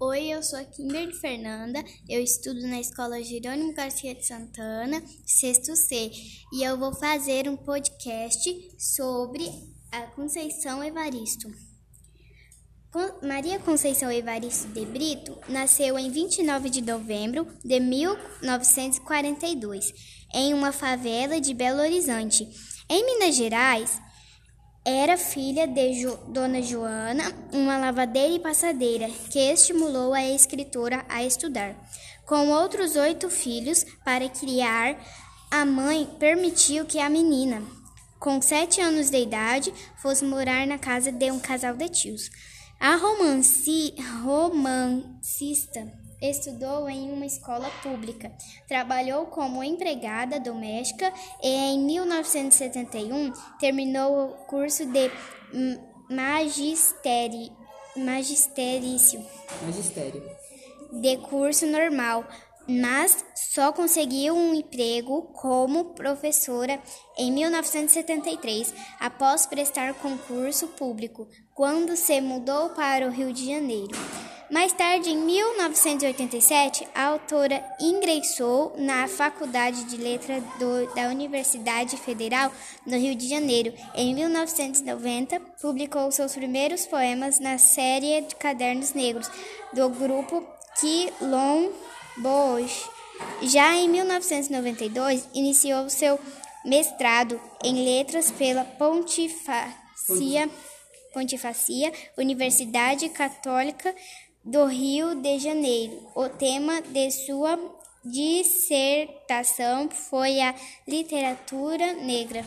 Oi, eu sou a Kimberly Fernanda, eu estudo na Escola Jerônimo Garcia de Santana, sexto C, e eu vou fazer um podcast sobre a Conceição Evaristo. Maria Conceição Evaristo de Brito nasceu em 29 de novembro de 1942, em uma favela de Belo Horizonte. Em Minas Gerais, era filha de jo Dona Joana, uma lavadeira e passadeira, que estimulou a escritora a estudar. Com outros oito filhos para criar, a mãe permitiu que a menina, com sete anos de idade, fosse morar na casa de um casal de tios. A romanci romancista Estudou em uma escola pública, trabalhou como empregada doméstica e em 1971 terminou o curso de magistério, magisterício. Magistério. De curso normal, mas só conseguiu um emprego como professora em 1973, após prestar concurso público, quando se mudou para o Rio de Janeiro. Mais tarde, em 1987, a autora ingressou na Faculdade de Letras da Universidade Federal do Rio de Janeiro. Em 1990, publicou seus primeiros poemas na série de Cadernos Negros do grupo Quilombos. Já em 1992, iniciou seu mestrado em letras pela Pontifacia, Pontifacia Universidade Católica do Rio de Janeiro. O tema de sua dissertação foi a literatura negra.